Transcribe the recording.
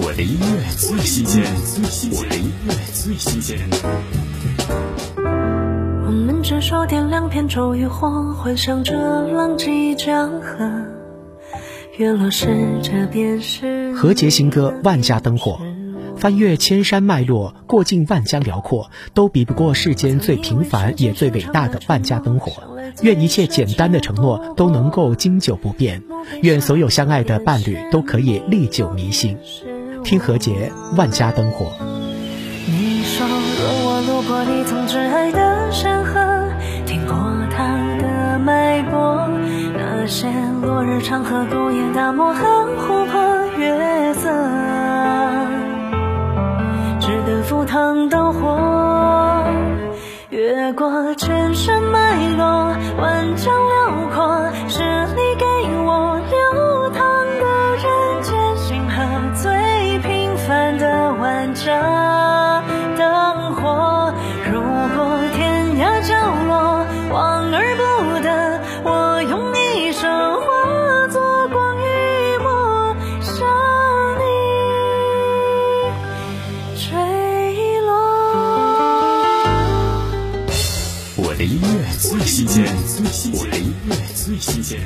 我的音乐最新鲜，我的音乐最新鲜。我们执手点亮片周渔火，幻想着浪迹江河。月落时，这便是何洁新歌《万家灯火》，翻越千山脉络，过尽万江辽阔，都比不过世间最平凡也最伟大的万家灯火。愿一切简单的承诺都能够经久不变，愿所有相爱的伴侣都可以历久弥新。听何洁《万家灯火》。你说，若我路过你曾挚爱的山河，听过他的脉搏，那些落日长河、孤雁大漠和湖泊月色，只得赴汤蹈火，越过千山脉络，万江辽的万家灯火。如果天涯角落望而不得，我用一生化作光与墨，向你坠落。我的音乐最新鲜，我的音乐最新鲜。